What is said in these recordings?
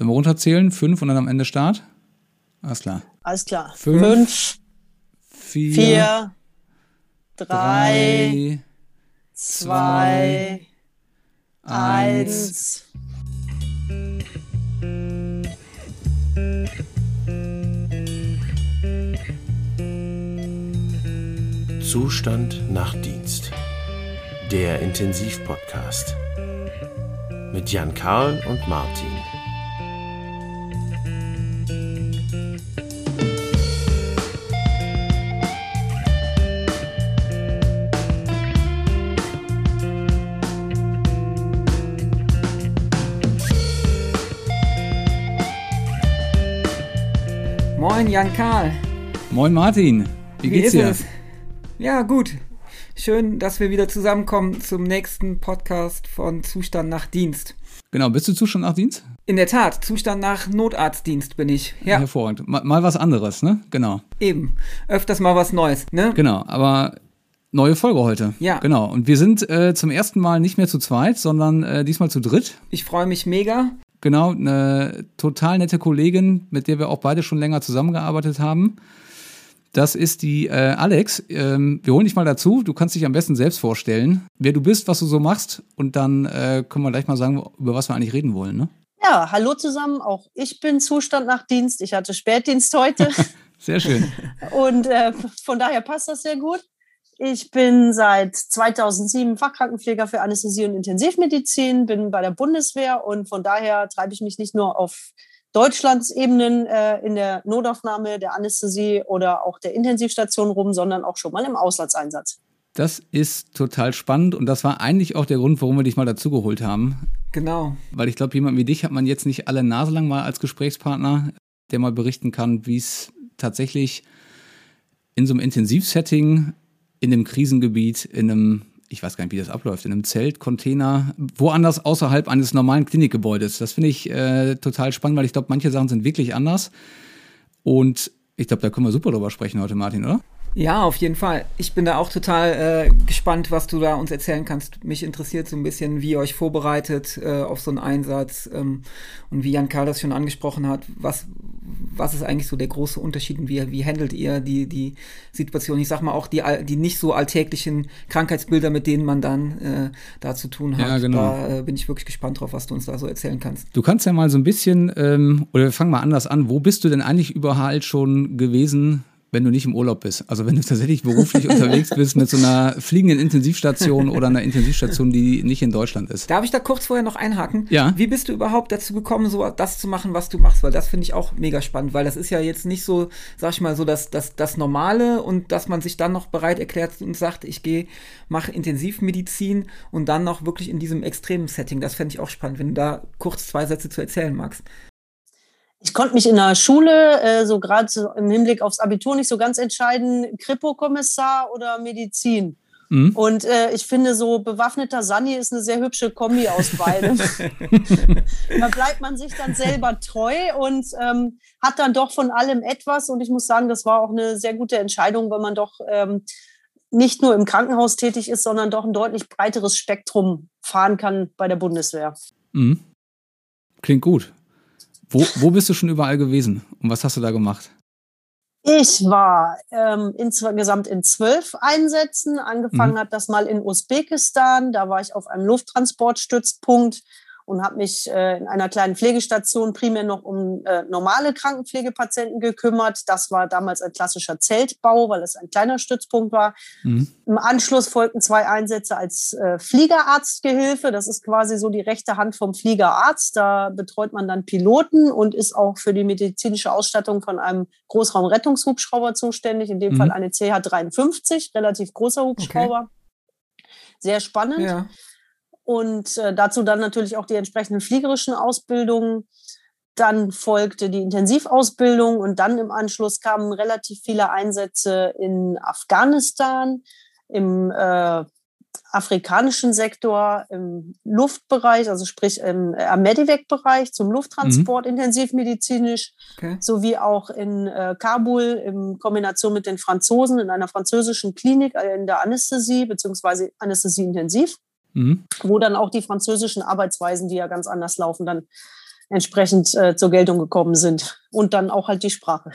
Sollen wir runterzählen? Fünf und dann am Ende Start? Alles klar. Alles klar. Fünf, Fünf vier, vier, drei, drei, zwei, eins. eins. Zustand Nachtdienst. Der Intensivpodcast. Mit Jan Karl und Martin. Jan Karl. Moin Martin. Wie geht's ist dir? es? Ja, gut. Schön, dass wir wieder zusammenkommen zum nächsten Podcast von Zustand nach Dienst. Genau, bist du Zustand nach Dienst? In der Tat, Zustand nach Notarztdienst bin ich. Ja, Hervorragend. Mal, mal was anderes, ne? Genau. eben. Öfters mal was Neues, ne? Genau, aber neue Folge heute. Ja. Genau. Und wir sind äh, zum ersten Mal nicht mehr zu zweit, sondern äh, diesmal zu dritt. Ich freue mich mega. Genau, eine total nette Kollegin, mit der wir auch beide schon länger zusammengearbeitet haben. Das ist die äh, Alex. Ähm, wir holen dich mal dazu. Du kannst dich am besten selbst vorstellen, wer du bist, was du so machst. Und dann äh, können wir gleich mal sagen, über was wir eigentlich reden wollen. Ne? Ja, hallo zusammen. Auch ich bin Zustand nach Dienst. Ich hatte Spätdienst heute Sehr schön. und äh, von daher passt das sehr gut. Ich bin seit 2007 Fachkrankenpfleger für Anästhesie und Intensivmedizin, bin bei der Bundeswehr und von daher treibe ich mich nicht nur auf Deutschlands Ebenen äh, in der Notaufnahme, der Anästhesie oder auch der Intensivstation rum, sondern auch schon mal im Auslandseinsatz. Das ist total spannend und das war eigentlich auch der Grund, warum wir dich mal dazugeholt haben. Genau. Weil ich glaube, jemand wie dich hat man jetzt nicht alle Nase lang mal als Gesprächspartner, der mal berichten kann, wie es tatsächlich in so einem Intensivsetting, in einem Krisengebiet, in einem, ich weiß gar nicht, wie das abläuft, in einem Zelt, Container, woanders außerhalb eines normalen Klinikgebäudes. Das finde ich äh, total spannend, weil ich glaube, manche Sachen sind wirklich anders. Und ich glaube, da können wir super drüber sprechen heute, Martin, oder? Ja, auf jeden Fall. Ich bin da auch total äh, gespannt, was du da uns erzählen kannst. Mich interessiert so ein bisschen, wie ihr euch vorbereitet äh, auf so einen Einsatz ähm, und wie Jan Karl das schon angesprochen hat. Was, was ist eigentlich so der große Unterschied und wie, wie handelt ihr die, die Situation? Ich sag mal auch die, die nicht so alltäglichen Krankheitsbilder, mit denen man dann äh, da zu tun hat. Ja, genau. Da äh, bin ich wirklich gespannt drauf, was du uns da so erzählen kannst. Du kannst ja mal so ein bisschen, ähm, oder wir fangen mal anders an. Wo bist du denn eigentlich überall schon gewesen, wenn du nicht im Urlaub bist? Also wenn du tatsächlich beruflich unterwegs bist mit so einer fliegenden Intensivstation oder einer Intensivstation, die nicht in Deutschland ist. Darf ich da kurz vorher noch einhaken? Ja. Wie bist du überhaupt dazu gekommen, so das zu machen, was du machst? Weil das finde ich auch mega spannend, weil das ist ja jetzt nicht so, sag ich mal, so das, das, das Normale und dass man sich dann noch bereit erklärt und sagt, ich gehe, mache Intensivmedizin und dann noch wirklich in diesem extremen Setting. Das fände ich auch spannend, wenn du da kurz zwei Sätze zu erzählen magst. Ich konnte mich in der Schule, äh, so gerade so im Hinblick aufs Abitur, nicht so ganz entscheiden, Kripo-Kommissar oder Medizin. Mhm. Und äh, ich finde, so bewaffneter Sani ist eine sehr hübsche Kombi aus beidem. da bleibt man sich dann selber treu und ähm, hat dann doch von allem etwas. Und ich muss sagen, das war auch eine sehr gute Entscheidung, weil man doch ähm, nicht nur im Krankenhaus tätig ist, sondern doch ein deutlich breiteres Spektrum fahren kann bei der Bundeswehr. Mhm. Klingt gut. Wo, wo bist du schon überall gewesen und was hast du da gemacht? Ich war ähm, insgesamt in zwölf Einsätzen. Angefangen Mhm. hat das mal in Usbekistan. Da war ich auf einem Lufttransportstützpunkt und habe mich äh, in einer kleinen Pflegestation primär noch um äh, normale Krankenpflegepatienten gekümmert. Das war damals ein klassischer Zeltbau, weil es ein kleiner Stützpunkt war. Mhm. Im Anschluss folgten zwei Einsätze als äh, Fliegerarztgehilfe. Das ist quasi so die rechte Hand vom Fliegerarzt. Da betreut man dann Piloten und ist auch für die medizinische Ausstattung von einem Großraumrettungshubschrauber zuständig. In dem Mhm. Fall eine CH-53, relativ großer Hubschrauber. Sehr spannend. Ja. Und äh, dazu dann natürlich auch die entsprechenden fliegerischen Ausbildungen. Dann folgte die Intensivausbildung und dann im Anschluss kamen relativ viele Einsätze in Afghanistan, im äh, afrikanischen Sektor, im Luftbereich, also sprich im äh, am Medivac-Bereich zum Lufttransport intensivmedizinisch, Okay. sowie auch in äh, Kabul in Kombination mit den Franzosen in einer französischen Klinik äh, in der Anästhesie beziehungsweise Anästhesie intensiv Mhm. wo dann auch die französischen Arbeitsweisen, die ja ganz anders laufen, dann entsprechend äh, zur Geltung gekommen sind. Und dann auch halt die Sprache.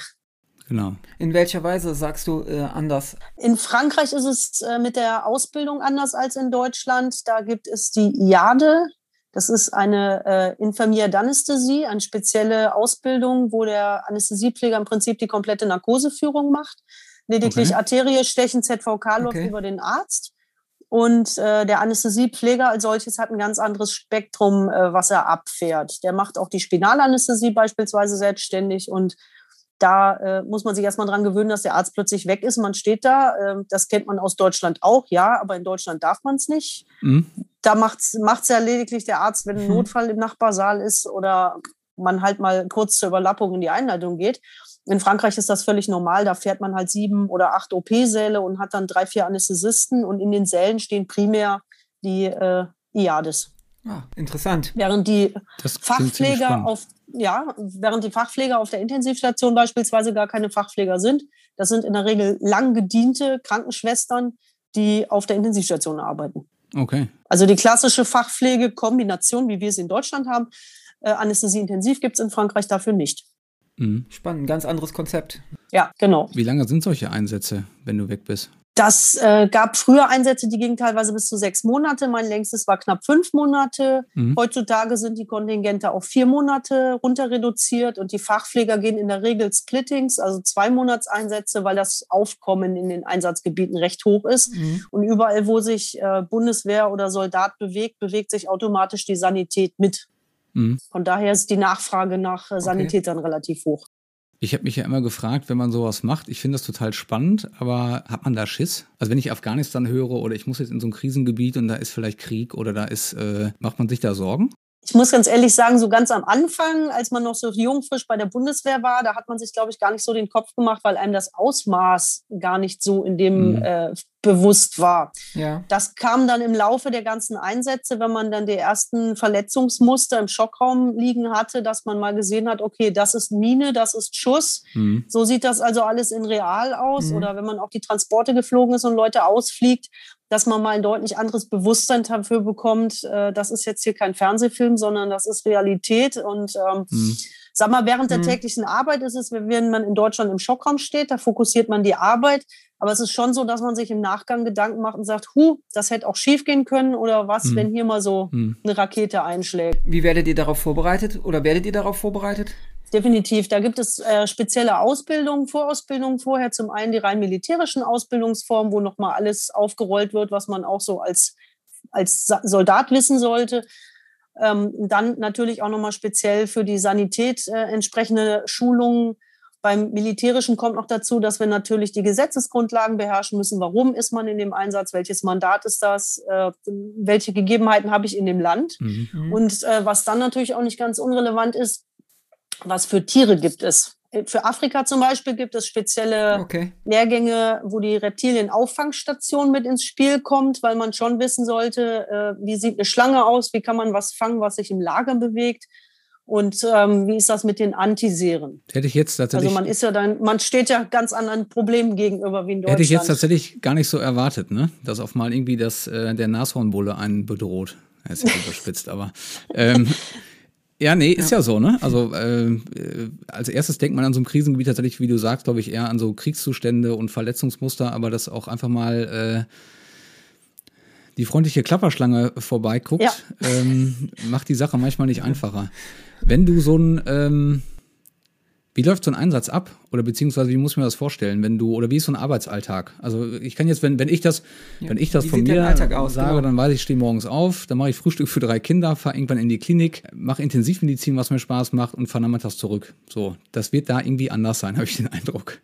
Genau. In welcher Weise sagst du äh, anders? In Frankreich ist es äh, mit der Ausbildung anders als in Deutschland. Da gibt es die IADE. Das ist eine äh, Infirmier d'Anästhesie, eine spezielle Ausbildung, wo der Anästhesiepfleger im Prinzip die komplette Narkoseführung macht. Lediglich okay. Arterie stechen, ZVK läuft okay. über den Arzt. Und äh, der Anästhesiepfleger als solches hat ein ganz anderes Spektrum, äh, was er abfährt. Der macht auch die Spinalanästhesie beispielsweise selbstständig und da äh, muss man sich erstmal dran gewöhnen, dass der Arzt plötzlich weg ist. Man steht da. Äh, das kennt man aus Deutschland auch, ja, aber in Deutschland darf man es nicht. Mhm. Da macht es ja lediglich der Arzt, wenn ein mhm. Notfall im Nachbarsaal ist oder man halt mal kurz zur Überlappung in die Einleitung geht. In Frankreich ist das völlig normal. Da fährt man halt sieben oder acht OP-Säle und hat dann drei, vier Anästhesisten und in den Sälen stehen primär die äh, IADES. Ah, interessant. Während die das Fachpfleger auf ja, während die Fachpfleger auf der Intensivstation beispielsweise gar keine Fachpfleger sind. Das sind in der Regel lang gediente Krankenschwestern, die auf der Intensivstation arbeiten. Okay. Also die klassische Fachpflege-Kombination, wie wir es in Deutschland haben, äh, Anästhesie intensiv gibt es in Frankreich dafür nicht. Mhm. Spannend, ganz anderes Konzept. Ja, genau. Wie lange sind solche Einsätze, wenn du weg bist? Das äh, gab früher Einsätze, die gingen teilweise bis zu sechs Monate. Mein längstes war knapp fünf Monate. Mhm. Heutzutage sind die Kontingente auf vier Monate runter reduziert und die Fachpfleger gehen in der Regel Splittings, also zwei Monatseinsätze, weil das Aufkommen in den Einsatzgebieten recht hoch ist. Mhm. Und überall, wo sich äh, Bundeswehr oder Soldat bewegt, bewegt sich automatisch die Sanität mit. Mhm. Von daher ist die Nachfrage nach äh, Sanitätern okay. relativ hoch. Ich habe mich ja immer gefragt, wenn man sowas macht, ich finde das total spannend, aber hat man da Schiss? Also wenn ich Afghanistan höre oder ich muss jetzt in so ein Krisengebiet und da ist vielleicht Krieg oder da ist, äh, macht man sich da Sorgen? Ich muss ganz ehrlich sagen, so ganz am Anfang, als man noch so jung frisch bei der Bundeswehr war, da hat man sich, glaube ich, gar nicht so den Kopf gemacht, weil einem das Ausmaß gar nicht so in dem mhm. äh, bewusst war. Ja. Das kam dann im Laufe der ganzen Einsätze, wenn man dann die ersten Verletzungsmuster im Schockraum liegen hatte, dass man mal gesehen hat, okay, das ist Mine, das ist Schuss. Mhm. So sieht das also alles in real aus. Mhm. Oder wenn man auf die Transporte geflogen ist und Leute ausfliegt, dass man mal ein deutlich anderes Bewusstsein dafür bekommt, äh, das ist jetzt hier kein Fernsehfilm, sondern das ist Realität. Und ähm, mhm. sag mal, während der mhm. täglichen Arbeit ist es, wenn man in Deutschland im Schockraum steht, da fokussiert man die Arbeit. Aber es ist schon so, dass man sich im Nachgang Gedanken macht und sagt, hu, das hätte auch schief gehen können oder was, mhm. wenn hier mal so mhm. eine Rakete einschlägt. Wie werdet ihr darauf vorbereitet oder werdet ihr darauf vorbereitet? Definitiv. Da gibt es äh, spezielle Ausbildungen, Vorausbildungen vorher. Zum einen die rein militärischen Ausbildungsformen, wo nochmal alles aufgerollt wird, was man auch so als, als Soldat wissen sollte. Ähm, dann natürlich auch nochmal speziell für die Sanität äh, entsprechende Schulungen. Beim Militärischen kommt noch dazu, dass wir natürlich die Gesetzesgrundlagen beherrschen müssen. Warum ist man in dem Einsatz? Welches Mandat ist das? Äh, welche Gegebenheiten habe ich in dem Land? Mhm. Und äh, was dann natürlich auch nicht ganz unrelevant ist, was für Tiere gibt es. Für Afrika zum Beispiel gibt es spezielle okay. Lehrgänge, wo die Reptilien-Auffangstation mit ins Spiel kommt, weil man schon wissen sollte, äh, wie sieht eine Schlange aus, wie kann man was fangen, was sich im Lager bewegt. Und ähm, wie ist das mit den Antiseren? Hätte ich jetzt tatsächlich. Also man ist ja dann, man steht ja ganz anderen Problemen gegenüber wie in Deutschland. Hätte ich jetzt tatsächlich gar nicht so erwartet, ne? Dass auf mal irgendwie das, äh, der Nashornbulle einen bedroht. Das ist ja überspitzt, aber ähm, Ja, nee, ist ja, ja so, ne? Also äh, äh, als erstes denkt man an so einem Krisengebiet tatsächlich, wie du sagst, glaube ich, eher an so Kriegszustände und Verletzungsmuster, aber dass auch einfach mal äh, die freundliche Klapperschlange vorbeiguckt, ja. ähm, macht die Sache manchmal nicht einfacher. Wenn du so ein ähm, wie läuft so ein Einsatz ab? Oder beziehungsweise wie muss ich mir das vorstellen, wenn du, oder wie ist so ein Arbeitsalltag? Also ich kann jetzt, wenn, wenn ich das, ja, wenn ich das von mir aus, sage, genau. dann weiß ich, ich stehe morgens auf, dann mache ich Frühstück für drei Kinder, fahre irgendwann in die Klinik, mache Intensivmedizin, was mir Spaß macht und fahre nachmittags zurück. So, das wird da irgendwie anders sein, habe ich den Eindruck.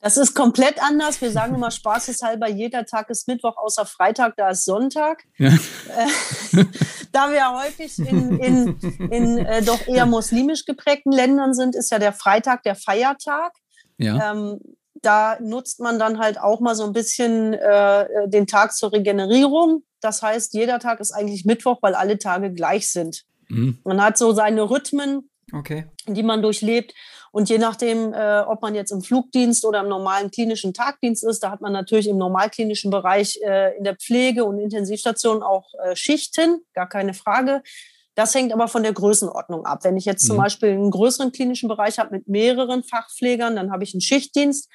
Das ist komplett anders. Wir sagen immer spaßeshalber, jeder Tag ist Mittwoch, außer Freitag, da ist Sonntag. Ja. Äh, da wir häufig in, in, in äh, doch eher muslimisch geprägten Ländern sind, ist ja der Freitag der Feiertag. Ja. Ähm, da nutzt man dann halt auch mal so ein bisschen äh, den Tag zur Regenerierung. Das heißt, jeder Tag ist eigentlich Mittwoch, weil alle Tage gleich sind. Mhm. Man hat so seine Rhythmen, okay. die man durchlebt. Und je nachdem, äh, ob man jetzt im Flugdienst oder im normalen klinischen Tagdienst ist, da hat man natürlich im normalklinischen Bereich äh, in der Pflege und Intensivstation auch äh, Schichten, gar keine Frage. Das hängt aber von der Größenordnung ab. Wenn ich jetzt zum mhm. Beispiel einen größeren klinischen Bereich habe mit mehreren Fachpflegern, dann habe ich einen Schichtdienst.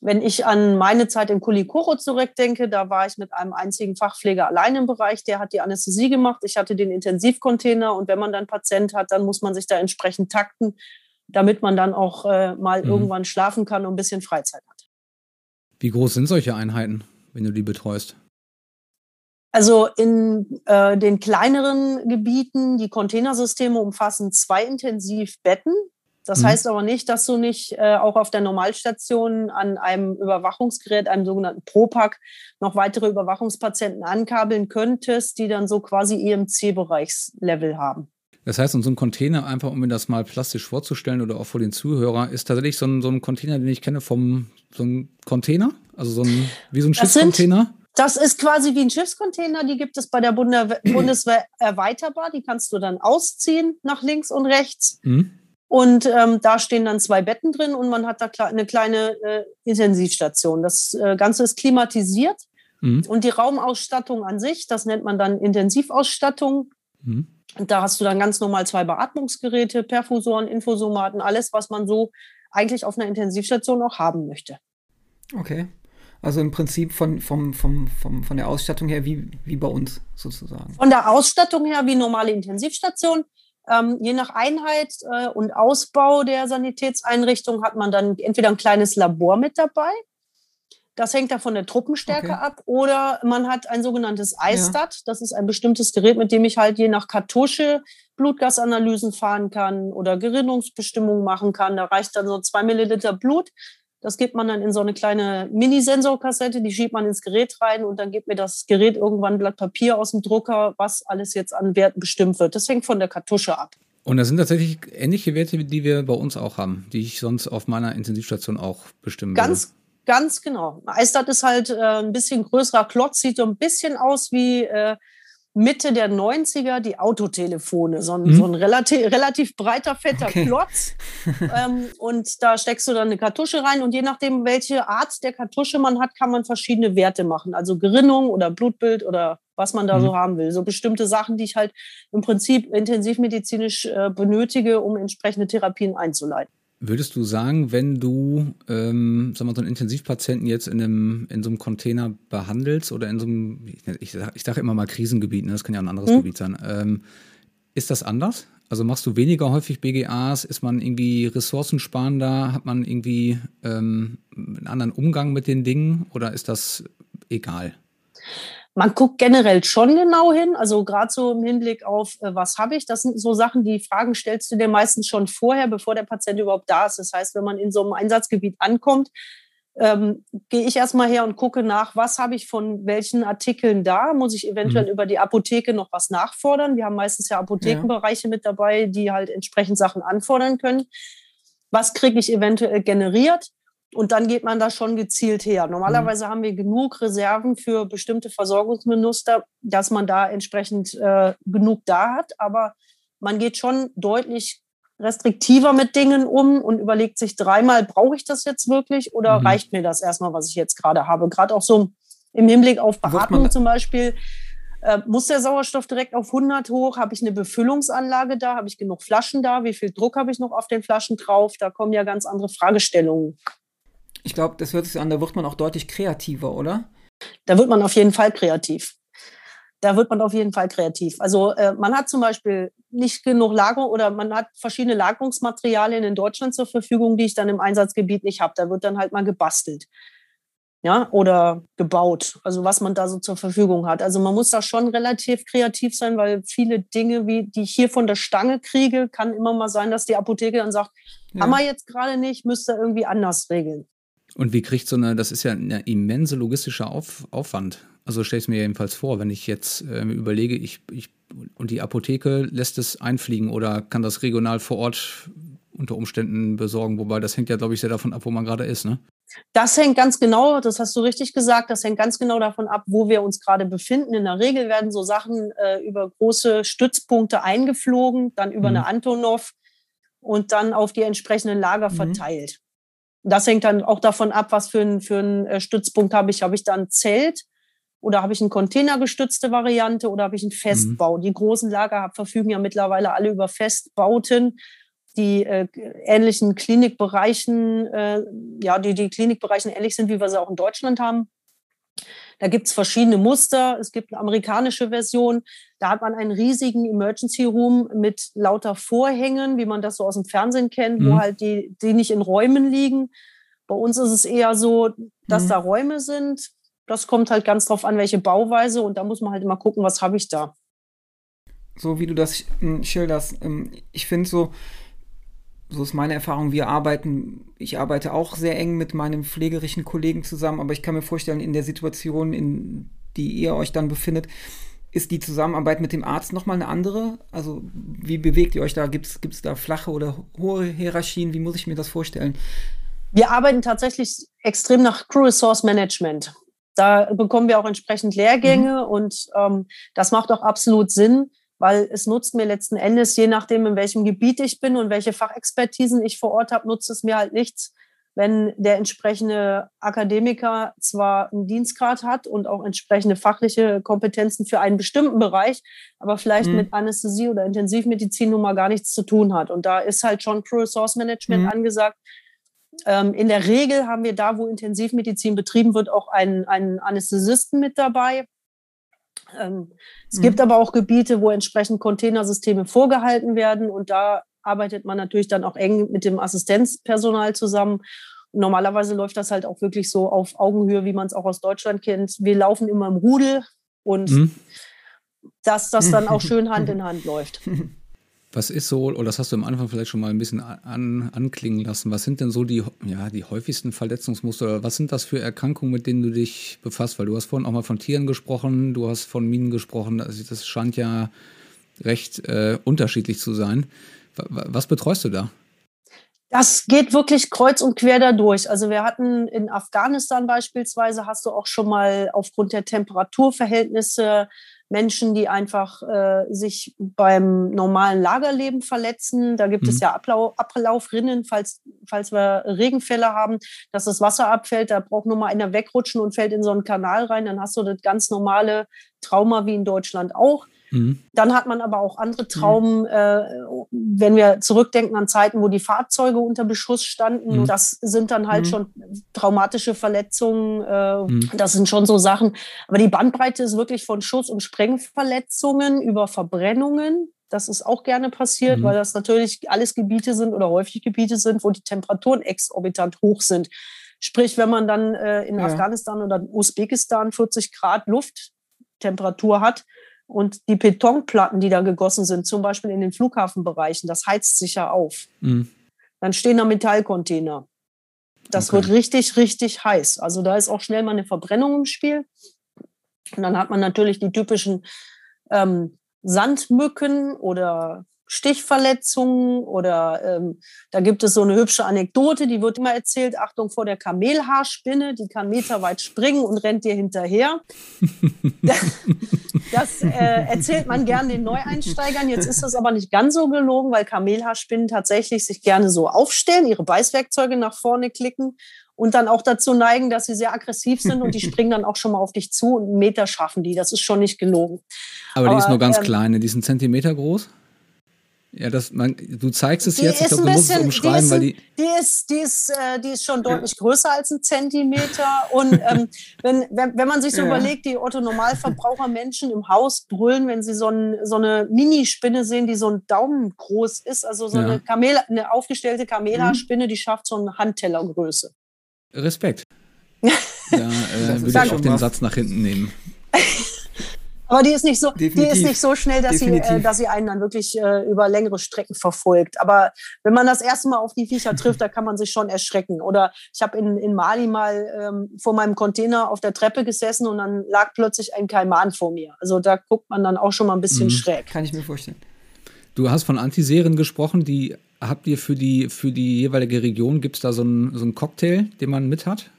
Wenn ich an meine Zeit in Kulikoro zurückdenke, da war ich mit einem einzigen Fachpfleger allein im Bereich, der hat die Anästhesie gemacht. Ich hatte den Intensivcontainer und wenn man dann Patient hat, dann muss man sich da entsprechend takten, damit man dann auch äh, mal mhm. irgendwann schlafen kann und ein bisschen Freizeit hat. Wie groß sind solche Einheiten, wenn du die betreust? Also in äh, den kleineren Gebieten, die Containersysteme umfassen zwei Intensivbetten. Das mhm. heißt aber nicht, dass du nicht äh, auch auf der Normalstation an einem Überwachungsgerät, einem sogenannten Propack, noch weitere Überwachungspatienten ankabeln könntest, die dann so quasi EMC-Bereichslevel haben. Das heißt, in so einem Container, einfach um mir das mal plastisch vorzustellen oder auch vor den Zuhörern, ist tatsächlich so ein, so ein Container, den ich kenne, vom so ein Container, also so ein wie so ein Schiffscontainer. Das ist quasi wie ein Schiffscontainer, die gibt es bei der Bundeswehr erweiterbar. Die kannst du dann ausziehen nach links und rechts. Mhm. Und ähm, da stehen dann zwei Betten drin und man hat da eine kleine äh, Intensivstation. Das äh, Ganze ist klimatisiert mhm. und die Raumausstattung an sich, das nennt man dann Intensivausstattung. Mhm. Da hast du dann ganz normal zwei Beatmungsgeräte, Perfusoren, Infosomaten, alles, was man so eigentlich auf einer Intensivstation auch haben möchte. Okay. Also im Prinzip von, vom, vom, vom, von der Ausstattung her wie, wie bei uns sozusagen. Von der Ausstattung her wie normale Intensivstation. Ähm, je nach Einheit äh, und Ausbau der Sanitätseinrichtung hat man dann entweder ein kleines Labor mit dabei. Das hängt da von der Truppenstärke okay. ab. Oder man hat ein sogenanntes iStat. Ja. Das ist ein bestimmtes Gerät, mit dem ich halt je nach Kartusche Blutgasanalysen fahren kann oder Gerinnungsbestimmungen machen kann. Da reicht dann so zwei Milliliter Blut. Das gibt man dann in so eine kleine Mini-Sensorkassette, die schiebt man ins Gerät rein und dann gibt mir das Gerät irgendwann ein Blatt Papier aus dem Drucker, was alles jetzt an Werten bestimmt wird. Das hängt von der Kartusche ab. Und das sind tatsächlich ähnliche Werte, die wir bei uns auch haben, die ich sonst auf meiner Intensivstation auch bestimmen Ganz, würde. Ganz genau. Eistat ist halt äh, ein bisschen größerer Klotz, sieht so ein bisschen aus wie äh, Mitte der 90er die Autotelefone, so ein, hm? so ein relativ, relativ breiter, fetter okay. Klotz. ähm, und da steckst du dann eine Kartusche rein und je nachdem, welche Art der Kartusche man hat, kann man verschiedene Werte machen. Also Gerinnung oder Blutbild oder was man da hm. so haben will. So bestimmte Sachen, die ich halt im Prinzip intensivmedizinisch äh, benötige, um entsprechende Therapien einzuleiten. Würdest du sagen, wenn du ähm, sag mal, so einen Intensivpatienten jetzt in, einem, in so einem Container behandelst oder in so einem, ich, ich sage immer mal Krisengebiet, ne, das kann ja ein anderes mhm. Gebiet sein, ähm, ist das anders? Also machst du weniger häufig BGAs? Ist man irgendwie ressourcensparender? Hat man irgendwie ähm, einen anderen Umgang mit den Dingen oder ist das egal? Man guckt generell schon genau hin, also gerade so im Hinblick auf, äh, was habe ich, das sind so Sachen, die Fragen stellst du dir meistens schon vorher, bevor der Patient überhaupt da ist. Das heißt, wenn man in so einem Einsatzgebiet ankommt, ähm, gehe ich erstmal her und gucke nach, was habe ich von welchen Artikeln da? Muss ich eventuell mhm. über die Apotheke noch was nachfordern? Wir haben meistens ja Apothekenbereiche ja. mit dabei, die halt entsprechend Sachen anfordern können. Was kriege ich eventuell generiert? Und dann geht man da schon gezielt her. Normalerweise mhm. haben wir genug Reserven für bestimmte Versorgungsminister, dass man da entsprechend äh, genug da hat. Aber man geht schon deutlich restriktiver mit Dingen um und überlegt sich dreimal, brauche ich das jetzt wirklich oder mhm. reicht mir das erstmal, was ich jetzt gerade habe? Gerade auch so im Hinblick auf Beatmung zum Beispiel. Äh, muss der Sauerstoff direkt auf 100 hoch? Habe ich eine Befüllungsanlage da? Habe ich genug Flaschen da? Wie viel Druck habe ich noch auf den Flaschen drauf? Da kommen ja ganz andere Fragestellungen ich glaube, das hört sich an, da wird man auch deutlich kreativer, oder? Da wird man auf jeden Fall kreativ. Da wird man auf jeden Fall kreativ. Also äh, man hat zum Beispiel nicht genug Lagerung oder man hat verschiedene Lagerungsmaterialien in Deutschland zur Verfügung, die ich dann im Einsatzgebiet nicht habe. Da wird dann halt mal gebastelt. Ja, oder gebaut, also was man da so zur Verfügung hat. Also man muss da schon relativ kreativ sein, weil viele Dinge, wie die ich hier von der Stange kriege, kann immer mal sein, dass die Apotheke dann sagt, ja. haben wir jetzt gerade nicht, müsste irgendwie anders regeln. Und wie kriegt so eine, das ist ja ein immense logistischer Auf, Aufwand. Also stelle ich es mir jedenfalls vor, wenn ich jetzt äh, überlege, ich, ich und die Apotheke lässt es einfliegen oder kann das regional vor Ort unter Umständen besorgen, wobei das hängt ja, glaube ich, sehr davon ab, wo man gerade ist, ne? Das hängt ganz genau, das hast du richtig gesagt, das hängt ganz genau davon ab, wo wir uns gerade befinden. In der Regel werden so Sachen äh, über große Stützpunkte eingeflogen, dann über mhm. eine Antonov und dann auf die entsprechenden Lager mhm. verteilt das hängt dann auch davon ab, was für einen für äh, Stützpunkt habe ich. Habe ich da ein Zelt oder habe ich eine containergestützte Variante oder habe ich einen Festbau? Mhm. Die großen Lager verfügen ja mittlerweile alle über Festbauten, die äh, ähnlichen Klinikbereichen, äh, ja, die die Klinikbereichen ähnlich sind, wie wir sie auch in Deutschland haben. Da gibt es verschiedene Muster. Es gibt eine amerikanische Version. Da hat man einen riesigen Emergency Room mit lauter Vorhängen, wie man das so aus dem Fernsehen kennt, mhm. wo halt die, die nicht in Räumen liegen. Bei uns ist es eher so, dass mhm. da Räume sind. Das kommt halt ganz drauf an, welche Bauweise. Und da muss man halt immer gucken, was habe ich da. So wie du das hm, schilderst. Ähm, ich finde so, so ist meine Erfahrung, wir arbeiten, ich arbeite auch sehr eng mit meinen pflegerischen Kollegen zusammen, aber ich kann mir vorstellen, in der Situation, in die ihr euch dann befindet, ist die Zusammenarbeit mit dem Arzt nochmal eine andere? Also wie bewegt ihr euch da? Gibt es da flache oder hohe Hierarchien? Wie muss ich mir das vorstellen? Wir arbeiten tatsächlich extrem nach Crew Resource Management. Da bekommen wir auch entsprechend Lehrgänge mhm. und ähm, das macht auch absolut Sinn, weil es nutzt mir letzten Endes, je nachdem, in welchem Gebiet ich bin und welche Fachexpertisen ich vor Ort habe, nutzt es mir halt nichts, wenn der entsprechende Akademiker zwar einen Dienstgrad hat und auch entsprechende fachliche Kompetenzen für einen bestimmten Bereich, aber vielleicht mhm. mit Anästhesie oder Intensivmedizin nun mal gar nichts zu tun hat. Und da ist halt schon Pro Resource Management mhm. angesagt. Ähm, in der Regel haben wir da, wo Intensivmedizin betrieben wird, auch einen, einen Anästhesisten mit dabei es mhm. gibt aber auch Gebiete, wo entsprechend Containersysteme vorgehalten werden und da arbeitet man natürlich dann auch eng mit dem Assistenzpersonal zusammen. Und normalerweise läuft das halt auch wirklich so auf Augenhöhe, wie man es auch aus Deutschland kennt. Wir laufen immer im Rudel und mhm. dass das dann auch schön Hand in Hand läuft. Was ist so, oder das hast du am Anfang vielleicht schon mal ein bisschen an, anklingen lassen, was sind denn so die, ja, die häufigsten Verletzungsmuster was sind das für Erkrankungen, mit denen du dich befasst? Weil du hast vorhin auch mal von Tieren gesprochen, du hast von Minen gesprochen, also das scheint ja recht äh, unterschiedlich zu sein. Was betreust du da? Das geht wirklich kreuz und quer dadurch. Also wir hatten in Afghanistan beispielsweise, hast du auch schon mal aufgrund der Temperaturverhältnisse Menschen, die einfach äh, sich beim normalen Lagerleben verletzen. Da gibt mhm. es ja Ablau Ablaufrinnen, falls, falls wir Regenfälle haben, dass das Wasser abfällt. Da braucht nur mal einer wegrutschen und fällt in so einen Kanal rein. Dann hast du das ganz normale Trauma wie in Deutschland auch. Mhm. Dann hat man aber auch andere Traumen, mhm. äh, wenn wir zurückdenken an Zeiten, wo die Fahrzeuge unter Beschuss standen. Mhm. Das sind dann halt mhm. schon traumatische Verletzungen. Äh, mhm. das sind schon so Sachen. Aber die Bandbreite ist wirklich von Schuss- und Sprengverletzungen über Verbrennungen. Das ist auch gerne passiert, mhm. weil das natürlich alles Gebiete sind oder häufig Gebiete sind, wo die Temperaturen exorbitant hoch sind. Sprich, wenn man dann äh, in ja. Afghanistan oder Usbekistan 40 Grad Lufttemperatur hat, und die Betonplatten, die da gegossen sind, zum Beispiel in den Flughafenbereichen, das heizt sich ja auf. Mhm. Dann stehen da Metallcontainer. Das okay. wird richtig, richtig heiß. Also da ist auch schnell mal eine Verbrennung im Spiel. Und dann hat man natürlich die typischen ähm, Sandmücken oder Stichverletzungen oder ähm, da gibt es so eine hübsche Anekdote, die wird immer erzählt, Achtung vor der Kamelhaarspinne, die kann meterweit springen und rennt dir hinterher. das äh, erzählt man gern den Neueinsteigern, jetzt ist das aber nicht ganz so gelogen, weil Kamelhaarspinnen tatsächlich sich gerne so aufstellen, ihre Beißwerkzeuge nach vorne klicken und dann auch dazu neigen, dass sie sehr aggressiv sind und die springen dann auch schon mal auf dich zu und einen Meter schaffen die, das ist schon nicht gelogen. Aber, aber die ist nur ganz ähm, kleine, die sind Zentimeter groß? Ja, das, man, du zeigst es die jetzt, ich glaube, du musst es umschreiben, ist, weil die. Die ist, die ist, äh, die ist schon deutlich ja. größer als ein Zentimeter. Und ähm, wenn, wenn, wenn man sich so ja. überlegt, die Otto-Normalverbraucher-Menschen im Haus brüllen, wenn sie so, ein, so eine Minispinne sehen, die so ein Daumen groß ist, also so ja. eine, Kamel, eine aufgestellte Kamela-Spinne, mhm. die schafft so eine Handtellergröße. Respekt. da äh, würde ich auch den Satz nach hinten nehmen. Aber die ist nicht so, die ist nicht so schnell, dass sie, äh, dass sie einen dann wirklich äh, über längere Strecken verfolgt. Aber wenn man das erste Mal auf die Viecher trifft, da kann man sich schon erschrecken. Oder ich habe in, in Mali mal ähm, vor meinem Container auf der Treppe gesessen und dann lag plötzlich ein Kaiman vor mir. Also da guckt man dann auch schon mal ein bisschen mhm. schräg. Kann ich mir vorstellen. Du hast von Antiserien gesprochen, die habt ihr für die, für die jeweilige Region, gibt es da so einen, so einen Cocktail, den man mit hat?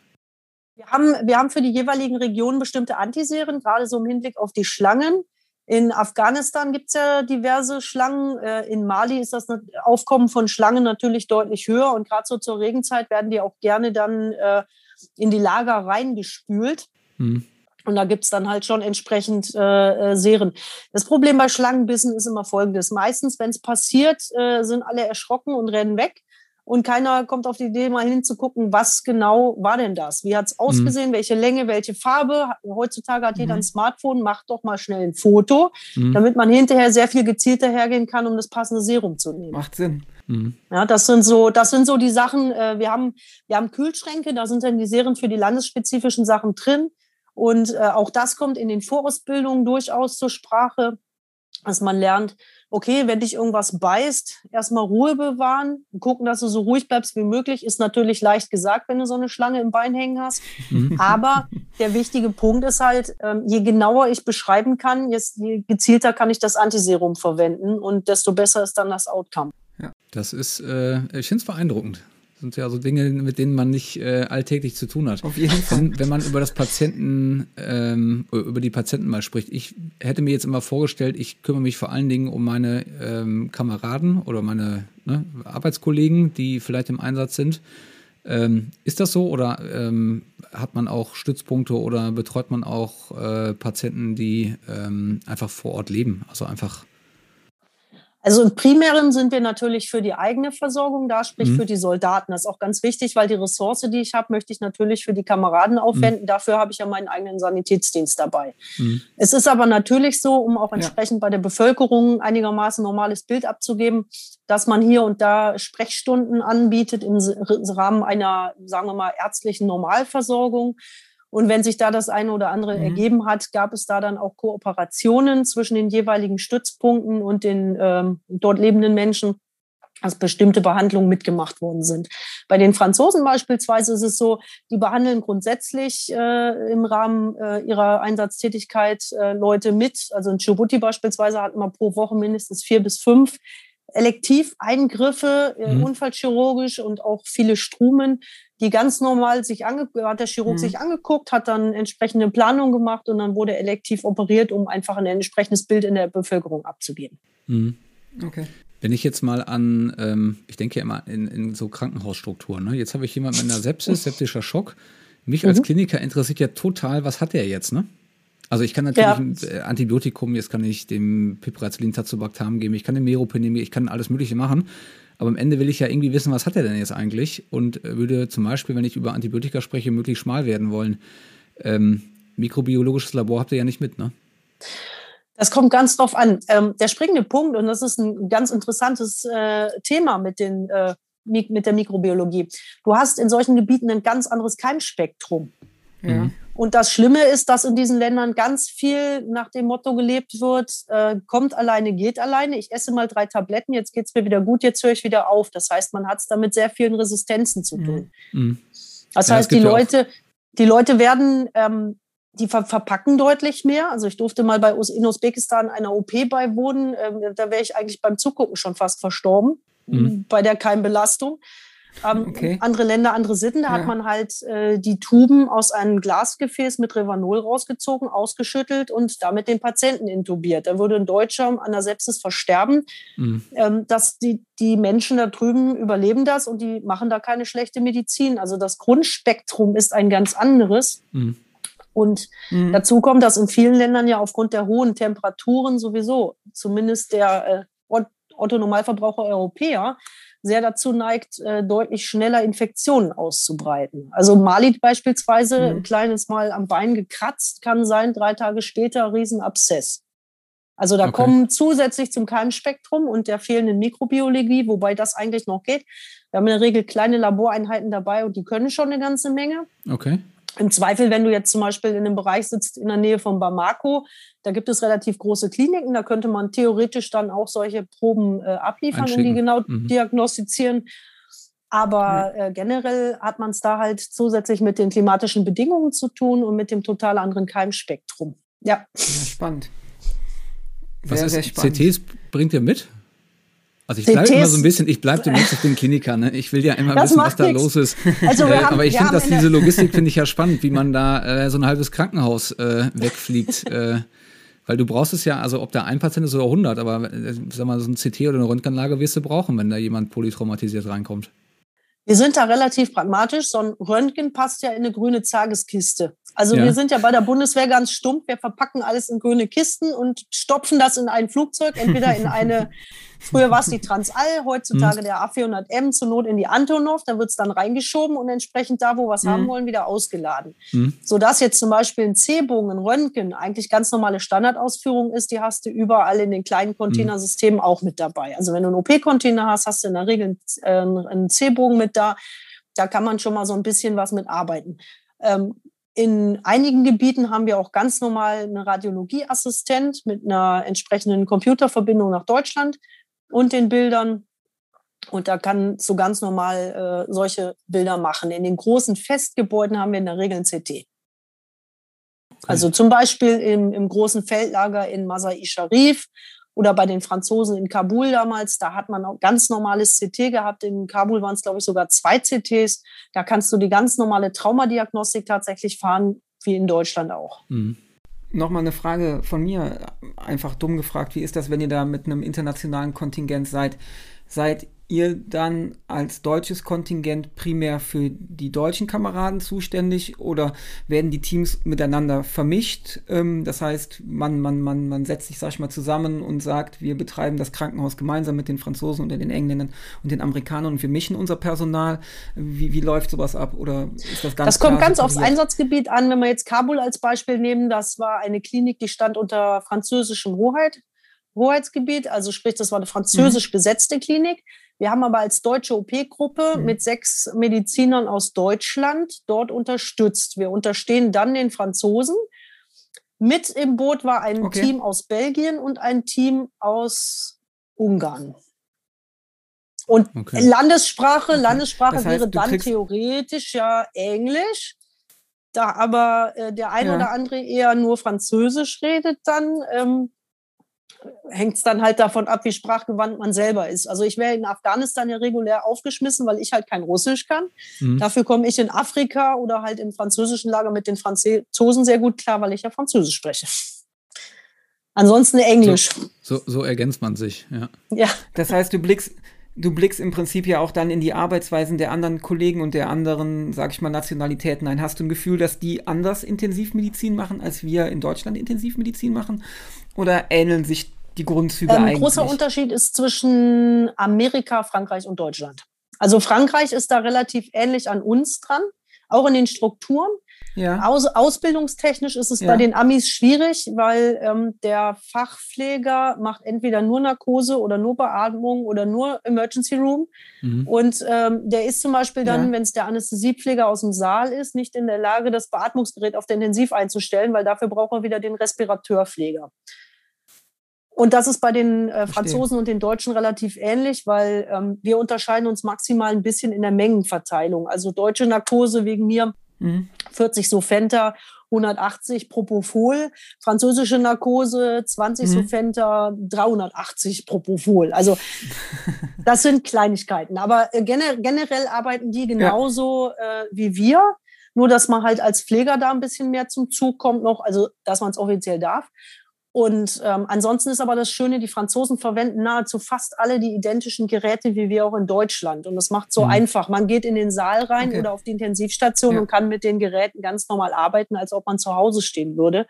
Wir haben, wir haben für die jeweiligen Regionen bestimmte Antiserien, gerade so im Hinblick auf die Schlangen. In Afghanistan gibt es ja diverse Schlangen. Äh, in Mali ist das Aufkommen von Schlangen natürlich deutlich höher. Und gerade so zur Regenzeit werden die auch gerne dann äh, in die Lager reingespült. Mhm. Und da gibt's dann halt schon entsprechend äh, äh, Serien. Das Problem bei Schlangenbissen ist immer folgendes. Meistens, wenn es passiert, äh, sind alle erschrocken und rennen weg. Und keiner kommt auf die Idee, mal hinzugucken, was genau war denn das? Wie hat's ausgesehen? Mhm. Welche Länge, welche Farbe? Heutzutage hat jeder mhm. ein Smartphone, macht doch mal schnell ein Foto, mhm. damit man hinterher sehr viel gezielter hergehen kann, um das passende Serum zu nehmen. Macht Sinn. Mhm. Ja, das sind so, das sind so die Sachen. Äh, wir haben, wir haben Kühlschränke, da sind dann die Serien für die landesspezifischen Sachen drin. Und äh, auch das kommt in den Vorausbildungen durchaus zur Sprache, dass man lernt, okay, wenn dich irgendwas beißt, erstmal Ruhe bewahren, gucken, dass du so ruhig bleibst wie möglich, ist natürlich leicht gesagt, wenn du so eine Schlange im Bein hängen hast. Mhm. Aber der wichtige Punkt ist halt, ähm, je genauer ich beschreiben kann, je gezielter kann ich das Antiserum verwenden und desto besser ist dann das Outcome. Ja, das ist, äh, ich finde es beeindruckend. Das sind ja so Dinge, mit denen man nicht äh, alltäglich zu tun hat. Auf jeden Fall. Wenn, wenn man über das Patienten, ähm, über die Patienten mal spricht. Ich hätte mir jetzt immer vorgestellt, ich kümmere mich vor allen Dingen um meine ähm, Kameraden oder meine ne, Arbeitskollegen, die vielleicht im Einsatz sind. Ähm, ist das so oder ähm, hat man auch Stützpunkte oder betreut man auch äh, Patienten, die ähm, einfach vor Ort leben? Also einfach also im Primären sind wir natürlich für die eigene Versorgung da, sprich mhm. für die Soldaten. Das ist auch ganz wichtig, weil die Ressource, die ich habe, möchte ich natürlich für die Kameraden mhm. aufwenden. Mhm. Dafür habe ich ja meinen eigenen Sanitätsdienst dabei. Mhm. Es ist aber natürlich so, um auch entsprechend ja. bei der Bevölkerung einigermaßen normales Bild abzugeben, dass man hier und da Sprechstunden anbietet im Rahmen einer, sagen wir mal, ärztlichen Normalversorgung. Und wenn sich da das eine oder andere mhm. ergeben hat, gab es da dann auch Kooperationen zwischen den jeweiligen Stützpunkten und den ähm, dort lebenden Menschen, dass bestimmte Behandlungen mitgemacht worden sind. Bei den Franzosen beispielsweise ist es so, die behandeln grundsätzlich äh, im Rahmen äh, ihrer Einsatztätigkeit äh, Leute mit. Also in Djibouti beispielsweise hat man pro Woche mindestens vier bis fünf Elektiveingriffe, äh, mhm. unfallchirurgisch und auch viele Strumen, die ganz normal sich angeguckt, hat der Chirurg mhm. sich angeguckt, hat dann entsprechende Planung gemacht und dann wurde elektiv operiert, um einfach ein entsprechendes Bild in der Bevölkerung abzugeben. Mhm. Okay. Wenn ich jetzt mal an, ähm, ich denke ja immer in, in so Krankenhausstrukturen, ne? jetzt habe ich jemanden mit einer Sepsis, septischer Schock. Mich als mhm. Kliniker interessiert ja total, was hat der jetzt, ne? Also ich kann natürlich ja. ein äh, Antibiotikum, jetzt kann ich dem Piperazolin Tazobactam geben, ich kann dem Meropenem, ich kann alles Mögliche machen. Aber am Ende will ich ja irgendwie wissen, was hat er denn jetzt eigentlich? Und würde zum Beispiel, wenn ich über Antibiotika spreche, möglichst schmal werden wollen. Ähm, mikrobiologisches Labor habt ihr ja nicht mit, ne? Das kommt ganz drauf an. Ähm, der springende Punkt, und das ist ein ganz interessantes äh, Thema mit, den, äh, mit der Mikrobiologie. Du hast in solchen Gebieten ein ganz anderes Keimspektrum. Ja. Mhm. Und das Schlimme ist, dass in diesen Ländern ganz viel nach dem Motto gelebt wird, äh, kommt alleine, geht alleine. Ich esse mal drei Tabletten, jetzt geht es mir wieder gut, jetzt höre ich wieder auf. Das heißt, man hat es da mit sehr vielen Resistenzen zu tun. Mhm. Das ja, heißt, die Leute, die Leute werden, ähm, die ver verpacken deutlich mehr. Also ich durfte mal bei in Usbekistan einer OP beiwohnen. Ähm, da wäre ich eigentlich beim Zugucken schon fast verstorben mhm. bei der Keimbelastung. Ähm, okay. Andere Länder, andere Sitten. Da ja. hat man halt äh, die Tuben aus einem Glasgefäß mit Revanol rausgezogen, ausgeschüttelt und damit den Patienten intubiert. Da würde ein Deutscher an der Sepsis versterben. Mhm. Ähm, dass die, die Menschen da drüben überleben das und die machen da keine schlechte Medizin. Also das Grundspektrum ist ein ganz anderes. Mhm. Und mhm. dazu kommt, dass in vielen Ländern ja aufgrund der hohen Temperaturen sowieso, zumindest der äh, Otto Normalverbraucher Europäer, sehr dazu neigt, äh, deutlich schneller Infektionen auszubreiten. Also Malit beispielsweise, mhm. ein kleines Mal am Bein gekratzt, kann sein, drei Tage später Riesenabszess. Also da okay. kommen zusätzlich zum Keimspektrum und der fehlenden Mikrobiologie, wobei das eigentlich noch geht. Wir haben in der Regel kleine Laboreinheiten dabei und die können schon eine ganze Menge. Okay. Im Zweifel, wenn du jetzt zum Beispiel in einem Bereich sitzt in der Nähe von Bamako, da gibt es relativ große Kliniken, da könnte man theoretisch dann auch solche Proben äh, abliefern und die genau mhm. diagnostizieren. Aber äh, generell hat man es da halt zusätzlich mit den klimatischen Bedingungen zu tun und mit dem total anderen Keimspektrum. Ja. ja spannend. Sehr, Was ist, sehr spannend. CTs bringt ihr mit? Also ich bleibe immer so ein bisschen, ich bleibe demnächst auf den Klinikern. Ne? Ich will ja immer wissen, was da nix. los ist. Also äh, haben, aber ich finde, dass diese Logistik finde ich ja spannend, wie man da äh, so ein halbes Krankenhaus äh, wegfliegt. äh, weil du brauchst es ja, also ob da ein Patient ist oder 100, aber äh, sag mal, so ein CT oder eine Röntgenlage wirst du brauchen, wenn da jemand polytraumatisiert reinkommt. Wir sind da relativ pragmatisch. So ein Röntgen passt ja in eine grüne Zageskiste. Also ja. wir sind ja bei der Bundeswehr ganz stumpf. Wir verpacken alles in grüne Kisten und stopfen das in ein Flugzeug, entweder in eine Früher war es die Transall, heutzutage mhm. der A400M, zur Not in die Antonov, da wird es dann reingeschoben und entsprechend da, wo wir es haben wollen, wieder ausgeladen. Mhm. Sodass jetzt zum Beispiel ein C-Bogen, ein Röntgen eigentlich ganz normale Standardausführung ist, die hast du überall in den kleinen Containersystemen auch mit dabei. Also wenn du einen OP-Container hast, hast du in der Regel einen C-Bogen mit da. Da kann man schon mal so ein bisschen was mit arbeiten. Ähm, in einigen Gebieten haben wir auch ganz normal eine Radiologieassistent mit einer entsprechenden Computerverbindung nach Deutschland und den Bildern. Und da kann so ganz normal äh, solche Bilder machen. In den großen Festgebäuden haben wir in der Regel ein CT. Okay. Also zum Beispiel im, im großen Feldlager in Masai Sharif oder bei den Franzosen in Kabul damals, da hat man auch ganz normales CT gehabt. In Kabul waren es, glaube ich, sogar zwei CTs. Da kannst du die ganz normale Traumadiagnostik tatsächlich fahren, wie in Deutschland auch. Mhm. Nochmal eine Frage von mir, einfach dumm gefragt, wie ist das, wenn ihr da mit einem internationalen Kontingent seid? Seid ihr dann als deutsches Kontingent primär für die deutschen Kameraden zuständig oder werden die Teams miteinander vermischt? Ähm, das heißt, man, man, man, man setzt sich, sag ich mal, zusammen und sagt, wir betreiben das Krankenhaus gemeinsam mit den Franzosen und den Engländern und den Amerikanern und wir mischen unser Personal. Wie, wie läuft sowas ab? Oder ist das ganz Das kommt ganz aufs Einsatzgebiet an. Wenn wir jetzt Kabul als Beispiel nehmen, das war eine Klinik, die stand unter französischem Hoheit. Hoheitsgebiet, also sprich, das war eine französisch mhm. besetzte Klinik. Wir haben aber als deutsche OP-Gruppe mhm. mit sechs Medizinern aus Deutschland dort unterstützt. Wir unterstehen dann den Franzosen. Mit im Boot war ein okay. Team aus Belgien und ein Team aus Ungarn. Und okay. Landessprache. Landessprache das heißt, wäre dann theoretisch ja Englisch. Da aber äh, der eine ja. oder andere eher nur Französisch redet, dann ähm, hängt es dann halt davon ab, wie sprachgewandt man selber ist. Also ich wäre in Afghanistan ja regulär aufgeschmissen, weil ich halt kein Russisch kann. Mhm. Dafür komme ich in Afrika oder halt im französischen Lager mit den Franzosen sehr gut klar, weil ich ja Französisch spreche. Ansonsten Englisch. So, so, so ergänzt man sich, ja. Ja. Das heißt, du blickst, du blickst im Prinzip ja auch dann in die Arbeitsweisen der anderen Kollegen und der anderen, sag ich mal, Nationalitäten ein. Hast du ein Gefühl, dass die anders Intensivmedizin machen, als wir in Deutschland Intensivmedizin machen? Oder ähneln sich die Grundzüge ähm, eigentlich? Großer Unterschied ist zwischen Amerika, Frankreich und Deutschland. Also Frankreich ist da relativ ähnlich an uns dran, auch in den Strukturen. Ja. Aus, ausbildungstechnisch ist es ja. bei den Amis schwierig, weil ähm, der Fachpfleger macht entweder nur Narkose oder nur Beatmung oder nur Emergency Room. Mhm. Und ähm, der ist zum Beispiel dann, ja. wenn es der Anästhesiepfleger aus dem Saal ist, nicht in der Lage, das Beatmungsgerät auf der Intensiv einzustellen, weil dafür braucht er wieder den Respirateurpfleger. Und das ist bei den äh, Franzosen und den Deutschen relativ ähnlich, weil ähm, wir unterscheiden uns maximal ein bisschen in der Mengenverteilung. Also deutsche Narkose wegen mir mhm. 40 Sofenta, 180 Propofol, französische Narkose 20 mhm. Sofenta, 380 Propofol. Also das sind Kleinigkeiten. Aber äh, generell arbeiten die genauso ja. äh, wie wir. Nur, dass man halt als Pfleger da ein bisschen mehr zum Zug kommt noch, also dass man es offiziell darf. Und ähm, ansonsten ist aber das Schöne, die Franzosen verwenden nahezu fast alle die identischen Geräte wie wir auch in Deutschland. Und das macht so mhm. einfach. Man geht in den Saal rein okay. oder auf die Intensivstation ja. und kann mit den Geräten ganz normal arbeiten, als ob man zu Hause stehen würde.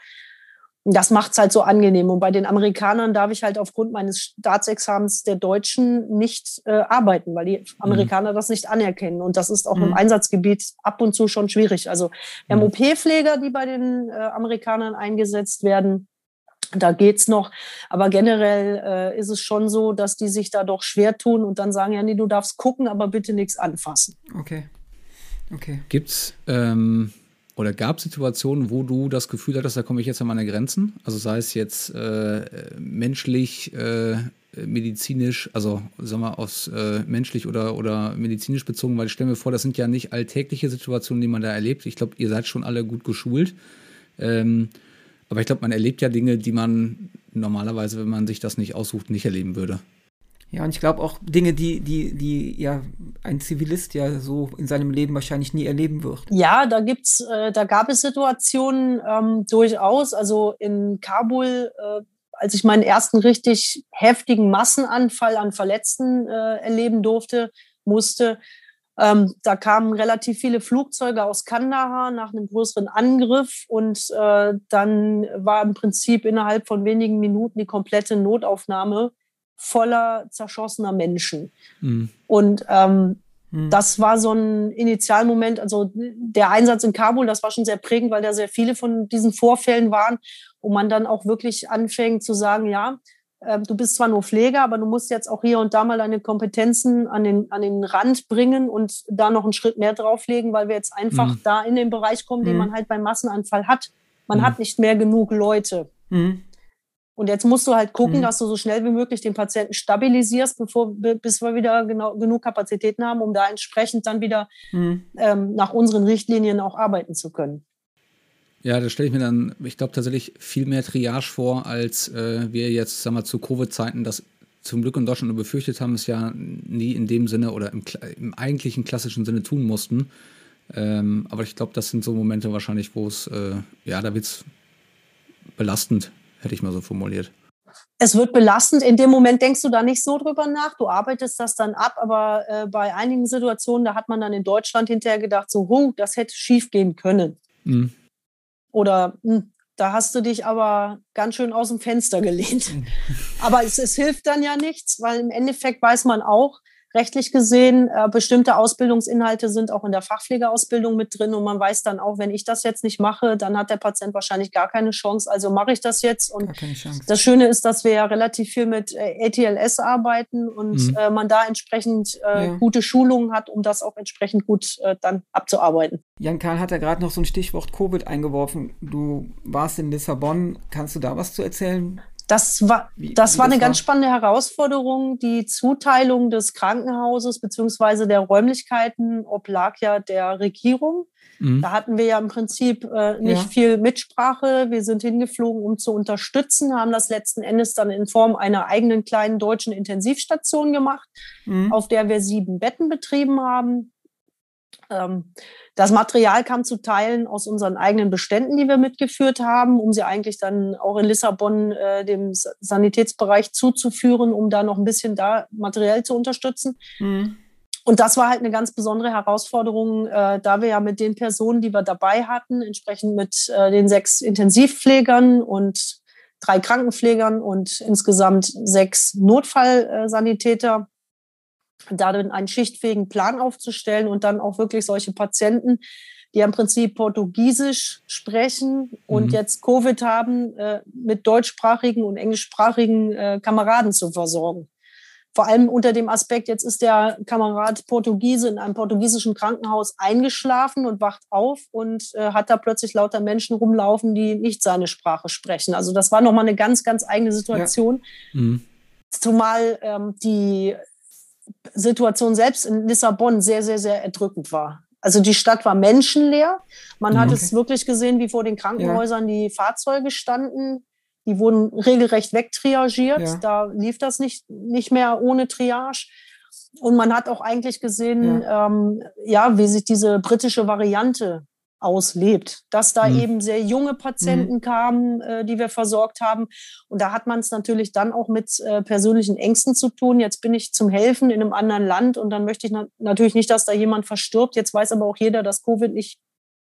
Und das macht es halt so angenehm. Und bei den Amerikanern darf ich halt aufgrund meines Staatsexamens der Deutschen nicht äh, arbeiten, weil die. Amerikaner mhm. das nicht anerkennen. Und das ist auch mhm. im Einsatzgebiet ab und zu schon schwierig. Also wir haben mhm. OP-Pfleger, die bei den äh, Amerikanern eingesetzt werden. Da geht's noch. Aber generell äh, ist es schon so, dass die sich da doch schwer tun und dann sagen, ja, nee, du darfst gucken, aber bitte nichts anfassen. Okay. Okay. Gibt's ähm, oder gab es Situationen, wo du das Gefühl hattest, da komme ich jetzt an meine Grenzen? Also sei es jetzt äh, menschlich, äh, medizinisch, also sagen wir aus äh, menschlich oder, oder medizinisch bezogen, weil ich stelle mir vor, das sind ja nicht alltägliche Situationen, die man da erlebt. Ich glaube, ihr seid schon alle gut geschult. Ähm, aber ich glaube, man erlebt ja Dinge, die man normalerweise, wenn man sich das nicht aussucht, nicht erleben würde. Ja, und ich glaube auch Dinge, die, die, die ja ein Zivilist ja so in seinem Leben wahrscheinlich nie erleben wird. Ja, da gibt's, äh, da gab es Situationen ähm, durchaus. Also in Kabul, äh, als ich meinen ersten richtig heftigen Massenanfall an Verletzten äh, erleben durfte, musste, Ähm, da kamen relativ viele Flugzeuge aus Kandahar nach einem größeren Angriff und äh, dann war im Prinzip innerhalb von wenigen Minuten die komplette Notaufnahme voller zerschossener Menschen. Mhm. Und ähm, mhm. das war so ein Initialmoment, also der Einsatz in Kabul, das war schon sehr prägend, weil da sehr viele von diesen Vorfällen waren, wo man dann auch wirklich anfängt zu sagen, ja, du bist zwar nur Pfleger, aber du musst jetzt auch hier und da mal deine Kompetenzen an den, an den Rand bringen und da noch einen Schritt mehr drauflegen, weil wir jetzt einfach mhm. da in den Bereich kommen, den mhm. man halt beim Massenanfall hat. Man mhm. hat nicht mehr genug Leute. Mhm. Und jetzt musst du halt gucken, mhm. dass du so schnell wie möglich den Patienten stabilisierst, bevor, bis wir wieder genau, genug Kapazitäten haben, um da entsprechend dann wieder mhm. ähm, nach unseren Richtlinien auch arbeiten zu können. Ja, da stelle ich mir dann, ich glaube, tatsächlich viel mehr Triage vor, als äh, wir jetzt, sagen wir, zu Covid-Zeiten das zum Glück in Deutschland nur befürchtet haben, es ja nie in dem Sinne oder im, im eigentlichen klassischen Sinne tun mussten. Ähm, aber ich glaube, das sind so Momente wahrscheinlich, wo es, äh, ja, da wird es belastend, hätte ich mal so formuliert. Es wird belastend. In dem Moment denkst du da nicht so drüber nach. Du arbeitest das dann ab, aber äh, bei einigen Situationen, da hat man dann in Deutschland hinterher gedacht, so, huh, das hätte schief gehen können. Mhm. Oder hm, da hast du dich aber ganz schön aus dem Fenster gelehnt. aber es, es hilft dann ja nichts, weil im Endeffekt weiß man auch, rechtlich gesehen, äh, bestimmte Ausbildungsinhalte sind auch in der Fachpflegeausbildung mit drin und man weiß dann auch, wenn ich das jetzt nicht mache, dann hat der Patient wahrscheinlich gar keine Chance. Also mache ich das jetzt. Und das Schöne ist, dass wir ja relativ viel mit äh, ATLS arbeiten und mhm. äh, man da entsprechend äh, ja. gute Schulungen hat, um das auch entsprechend gut äh, dann abzuarbeiten. Jan Karl hat ja gerade noch so ein Stichwort Covid eingeworfen. Du warst in Lissabon. Kannst du da was zu erzählen? Das war, wie, das wie war das eine war? ganz spannende Herausforderung. Die Zuteilung des Krankenhauses beziehungsweise der Räumlichkeiten oblag ja der Regierung. Mhm. Da hatten wir ja im Prinzip äh, nicht ja. viel Mitsprache. Wir sind hingeflogen, um zu unterstützen, haben das letzten Endes dann in Form einer eigenen kleinen deutschen Intensivstation gemacht, mhm. auf der wir sieben Betten betrieben haben. Ähm, das Material kam zu Teilen aus unseren eigenen Beständen, die wir mitgeführt haben, um sie eigentlich dann auch in Lissabon äh, dem Sanitätsbereich zuzuführen, um da noch ein bisschen da materiell zu unterstützen. Mhm. Und das war halt eine ganz besondere Herausforderung, äh, da wir ja mit den Personen, die wir dabei hatten, entsprechend mit äh, den sechs Intensivpflegern und drei Krankenpflegern und insgesamt sechs Notfallsanitäter darin einen schichtfähigen Plan aufzustellen und dann auch wirklich solche Patienten, die im Prinzip Portugiesisch sprechen und mhm. jetzt Covid haben, äh, mit deutschsprachigen und englischsprachigen äh, Kameraden zu versorgen. Vor allem unter dem Aspekt, jetzt ist der Kamerad Portugiese in einem portugiesischen Krankenhaus eingeschlafen und wacht auf und äh, hat da plötzlich lauter Menschen rumlaufen, die nicht seine Sprache sprechen. Also das war nochmal eine ganz, ganz eigene Situation. Ja. Mhm. Zumal ähm, die Situation selbst in Lissabon sehr, sehr, sehr erdrückend war. Also die Stadt war menschenleer. Man okay. hat es wirklich gesehen, wie vor den Krankenhäusern ja. die Fahrzeuge standen. Die wurden regelrecht wegtriagiert. Ja. Da lief das nicht, nicht mehr ohne Triage. Und man hat auch eigentlich gesehen, ja. Ähm, ja, wie sich diese britische Variante auslebt, dass da mhm. eben sehr junge Patienten mhm. kamen, äh, die wir versorgt haben. Und da hat man es natürlich dann auch mit äh, persönlichen Ängsten zu tun. Jetzt bin ich zum Helfen in einem anderen Land und dann möchte ich na natürlich nicht, dass da jemand verstirbt. Jetzt weiß aber auch jeder, dass Covid nicht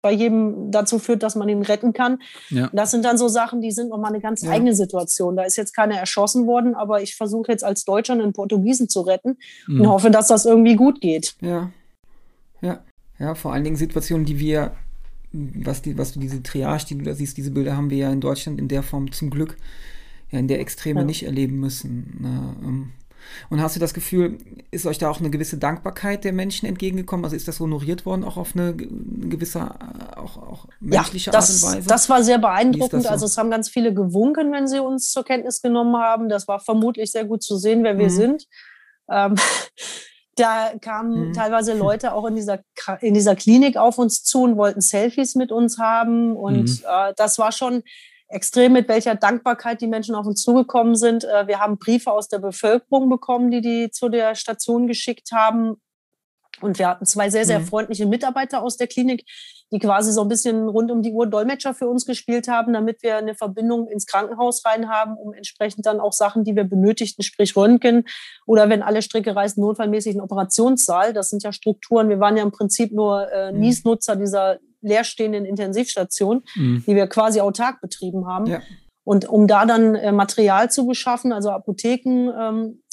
bei jedem dazu führt, dass man ihn retten kann. Ja. Das sind dann so Sachen, die sind nochmal eine ganz ja. eigene Situation. Da ist jetzt keiner erschossen worden, aber ich versuche jetzt als Deutscher einen Portugiesen zu retten mhm. und hoffe, dass das irgendwie gut geht. Ja. Ja. Ja, vor allen Dingen Situationen, die wir was, die, was du diese Triage, die du da siehst, diese Bilder haben wir ja in Deutschland in der Form zum Glück ja in der Extreme ja. nicht erleben müssen. Na, ähm. Und hast du das Gefühl, ist euch da auch eine gewisse Dankbarkeit der Menschen entgegengekommen? Also ist das honoriert worden, auch auf eine, gewisse, äh, auch, auch menschliche ja, das, Art und Weise? Das war sehr beeindruckend. So? Also es haben ganz viele gewunken, wenn sie uns zur Kenntnis genommen haben. Das war vermutlich sehr gut zu sehen, wer wir mhm. sind. Ähm, da kamen mhm. teilweise Leute auch in dieser, in dieser Klinik auf uns zu und wollten Selfies mit uns haben. Und mhm. äh, das war schon extrem, mit welcher Dankbarkeit die Menschen auf uns zugekommen sind. Äh, wir haben Briefe aus der Bevölkerung bekommen, die die zu der Station geschickt haben. Und wir hatten zwei sehr, sehr mhm. freundliche Mitarbeiter aus der Klinik, die quasi so ein bisschen rund um die Uhr Dolmetscher für uns gespielt haben, damit wir eine Verbindung ins Krankenhaus rein haben, um entsprechend dann auch Sachen, die wir benötigten, sprich Röntgen oder wenn alle Stricke reißen, notfallmäßig einen Operationssaal. Das sind ja Strukturen. Wir waren ja im Prinzip nur äh, mhm. Niesnutzer dieser leerstehenden Intensivstation, mhm. die wir quasi autark betrieben haben. Ja. Und um da dann äh, Material zu beschaffen, also Apotheken, ähm,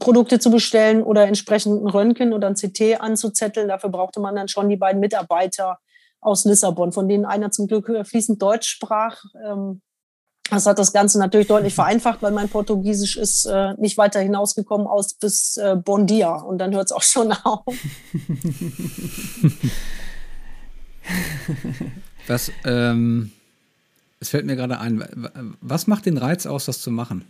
Produkte zu bestellen oder entsprechend ein Röntgen oder ein CT anzuzetteln. Dafür brauchte man dann schon die beiden Mitarbeiter aus Lissabon, von denen einer zum Glück fließend Deutsch sprach. Ähm, das hat das Ganze natürlich deutlich vereinfacht, weil mein Portugiesisch ist äh, nicht weiter hinausgekommen aus bis äh, Bon dia und dann hört es auch schon auf. Was, ähm, es fällt mir gerade ein, was macht den Reiz aus, das zu machen?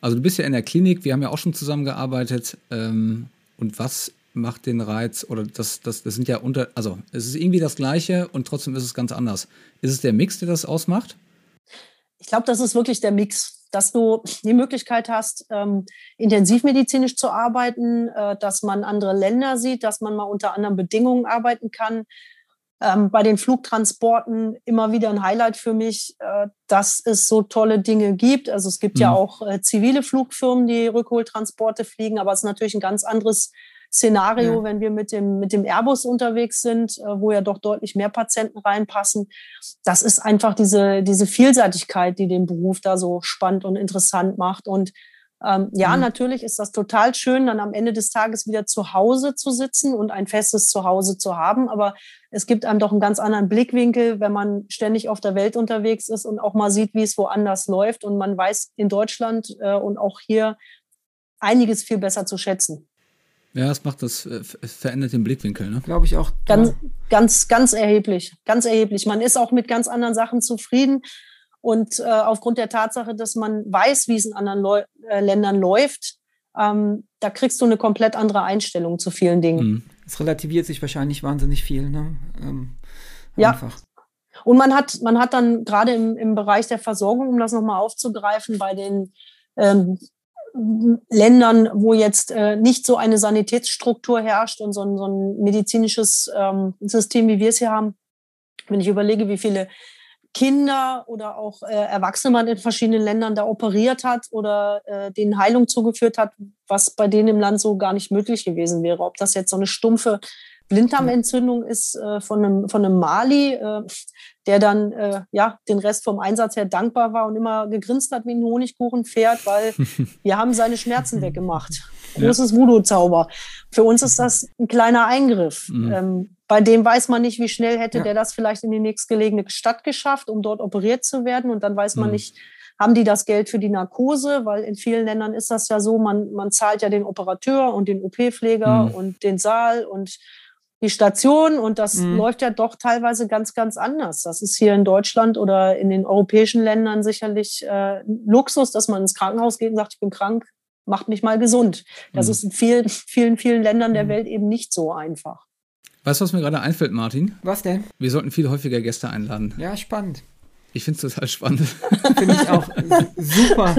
Also du bist ja in der Klinik, wir haben ja auch schon zusammengearbeitet. Ähm, und was macht den Reiz, oder das, das, das sind ja unter, also es ist irgendwie das Gleiche und trotzdem ist es ganz anders. Ist es der Mix, der das ausmacht? Ich glaube, das ist wirklich der Mix, dass du die Möglichkeit hast, ähm, intensivmedizinisch zu arbeiten, äh, dass man andere Länder sieht, dass man mal unter anderen Bedingungen arbeiten kann, ähm, bei den Flugtransporten immer wieder ein Highlight für mich, äh, dass es so tolle Dinge gibt. Also es gibt mhm. ja auch äh, zivile Flugfirmen, die Rückholtransporte fliegen, aber es ist natürlich ein ganz anderes Szenario, ja. wenn wir mit dem, mit dem Airbus unterwegs sind, äh, wo ja doch deutlich mehr Patienten reinpassen. Das ist einfach diese, diese Vielseitigkeit, die den Beruf da so spannend und interessant macht. Und ähm, ja, mhm. natürlich ist das total schön, dann am Ende des Tages wieder zu Hause zu sitzen und ein festes Zuhause zu haben. Aber es gibt einem doch einen ganz anderen Blickwinkel, wenn man ständig auf der Welt unterwegs ist und auch mal sieht, wie es woanders läuft. Und man weiß in Deutschland äh, und auch hier einiges viel besser zu schätzen. Ja, es macht das, äh, verändert den Blickwinkel, ne? Glaube ich auch. Ganz, ganz, ganz erheblich. Ganz erheblich. Man ist auch mit ganz anderen Sachen zufrieden. Und äh, aufgrund der Tatsache, dass man weiß, wie es in anderen Leu äh, Ländern läuft, ähm, da kriegst du eine komplett andere Einstellung zu vielen Dingen. Mhm. Es relativiert sich wahrscheinlich wahnsinnig viel. Ne? Ähm, ja. Einfach. Und man hat, man hat dann gerade im, im Bereich der Versorgung, um das nochmal aufzugreifen, bei den ähm, Ländern, wo jetzt äh, nicht so eine Sanitätsstruktur herrscht und so ein, so ein medizinisches ähm, System, wie wir es hier haben, wenn ich überlege, wie viele Kinder oder auch äh, Erwachsene man in verschiedenen Ländern da operiert hat oder äh, denen Heilung zugeführt hat, was bei denen im Land so gar nicht möglich gewesen wäre. Ob das jetzt so eine stumpfe Blinddarmentzündung ist äh, von, einem, von einem Mali, äh, der dann äh, ja den Rest vom Einsatz her dankbar war und immer gegrinst hat wie ein Honigkuchenpferd, weil wir haben seine Schmerzen weggemacht. Großes ja. Voodoo-Zauber. Für uns ist das ein kleiner Eingriff. Mhm. Ähm, bei dem weiß man nicht, wie schnell hätte ja. der das vielleicht in die nächstgelegene Stadt geschafft, um dort operiert zu werden. Und dann weiß man mhm. nicht, haben die das Geld für die Narkose? Weil in vielen Ländern ist das ja so, man, man zahlt ja den Operateur und den OP-Pfleger mhm. und den Saal und die Station und das mhm. läuft ja doch teilweise ganz, ganz anders. Das ist hier in Deutschland oder in den europäischen Ländern sicherlich äh, Luxus, dass man ins Krankenhaus geht und sagt, ich bin krank, macht mich mal gesund. Das mhm. ist in vielen, vielen, vielen Ländern der mhm. Welt eben nicht so einfach. Weißt du, was mir gerade einfällt, Martin? Was denn? Wir sollten viel häufiger Gäste einladen. Ja, spannend. Ich finde es total spannend. Finde ich auch super,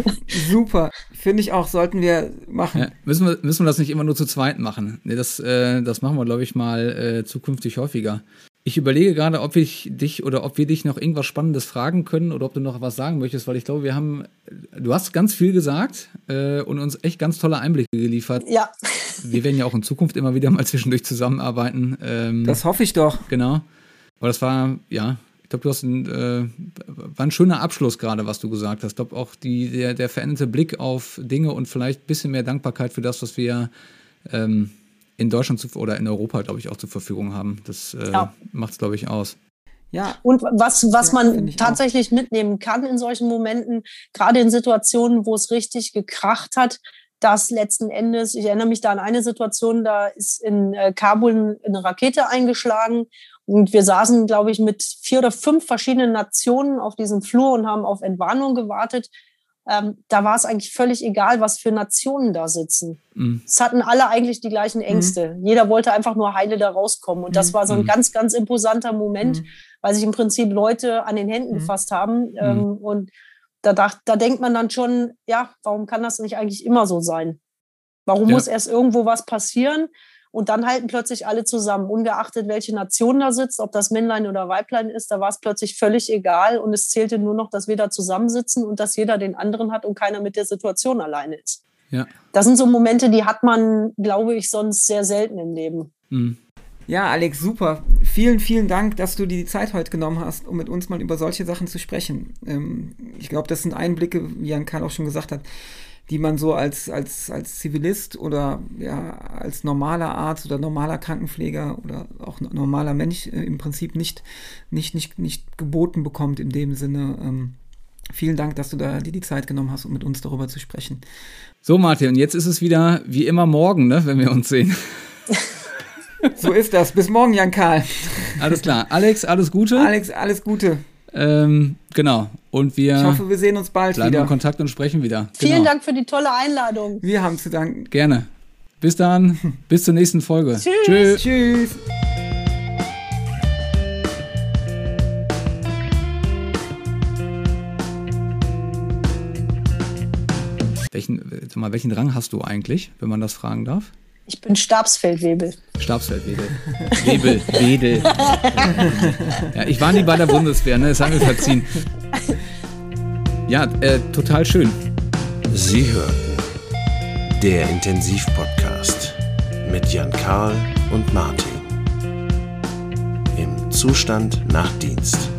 super. Finde ich auch, sollten wir machen. Ja, müssen, wir, müssen wir das nicht immer nur zu zweit machen? Nee, das, äh, das machen wir, glaube ich, mal äh, zukünftig häufiger. Ich überlege gerade, ob ich dich oder ob wir dich noch irgendwas Spannendes fragen können oder ob du noch was sagen möchtest, weil ich glaube, wir haben, du hast ganz viel gesagt äh, und uns echt ganz tolle Einblicke geliefert. Ja. Wir werden ja auch in Zukunft immer wieder mal zwischendurch zusammenarbeiten. Ähm, das hoffe ich doch. Genau. Aber das war, ja, ich glaube, du hast ein, äh, war ein schöner Abschluss gerade, was du gesagt hast. Ich glaube auch die, der, der veränderte Blick auf Dinge und vielleicht ein bisschen mehr Dankbarkeit für das, was wir ähm, in Deutschland zu, oder in Europa, glaube ich, auch zur Verfügung haben. Das äh, ja. macht es, glaube ich, aus. Ja. Und was, was ja, man tatsächlich auch. mitnehmen kann in solchen Momenten, gerade in Situationen, wo es richtig gekracht hat, dass letzten Endes, ich erinnere mich da an eine Situation, da ist in äh, Kabul eine Rakete eingeschlagen und wir saßen, glaube ich, mit vier oder fünf verschiedenen Nationen auf diesem Flur und haben auf Entwarnung gewartet ähm, da war es eigentlich völlig egal, was für Nationen da sitzen. Mhm. Es hatten alle eigentlich die gleichen Ängste. Mhm. Jeder wollte einfach nur heile da rauskommen. Und das mhm. war so ein mhm. ganz, ganz imposanter Moment, mhm. weil sich im Prinzip Leute an den Händen mhm. gefasst haben. Ähm, und da, dacht, da denkt man dann schon, ja, warum kann das nicht eigentlich immer so sein? Warum ja. muss erst irgendwo was passieren? Und dann halten plötzlich alle zusammen, ungeachtet welche Nation da sitzt, ob das Männlein oder Weiblein ist, da war es plötzlich völlig egal und es zählte nur noch, dass wir da zusammensitzen und dass jeder den anderen hat und keiner mit der Situation alleine ist. Ja. Das sind so Momente, die hat man, glaube ich, sonst sehr selten im Leben. Mhm. Ja, Alex, super. Vielen, vielen Dank, dass du dir die Zeit heute genommen hast, um mit uns mal über solche Sachen zu sprechen. Ähm, ich glaube, das sind Einblicke, wie Jan Karl auch schon gesagt hat, die man so als, als, als Zivilist oder ja, als normaler Arzt oder normaler Krankenpfleger oder auch normaler Mensch äh, im Prinzip nicht, nicht, nicht, nicht geboten bekommt in dem Sinne. Ähm, vielen Dank, dass du da dir die Zeit genommen hast, um mit uns darüber zu sprechen. So, Martin, und jetzt ist es wieder wie immer morgen, ne, wenn wir uns sehen. so ist das. Bis morgen, Jan Karl. Alles klar. Alex, alles Gute. Alex, alles Gute. Ähm, genau. Und wir ich hoffe, wir sehen uns bald bleiben wieder. in Kontakt und sprechen wieder. Vielen genau. Dank für die tolle Einladung. Wir haben zu danken. Gerne. Bis dann. Bis zur nächsten Folge. Tschüss. Tschüss. Tschüss. Welchen, mal, welchen Rang hast du eigentlich, wenn man das fragen darf? Ich bin Stabsfeldwebel. Stabsfeldwedel. Webel, Wedel. ja, ich war nie bei der Bundeswehr, ne? Das haben wir verziehen. Ja, äh, total schön. Sie hörten der Intensivpodcast mit Jan Karl und Martin. Im Zustand nach Dienst.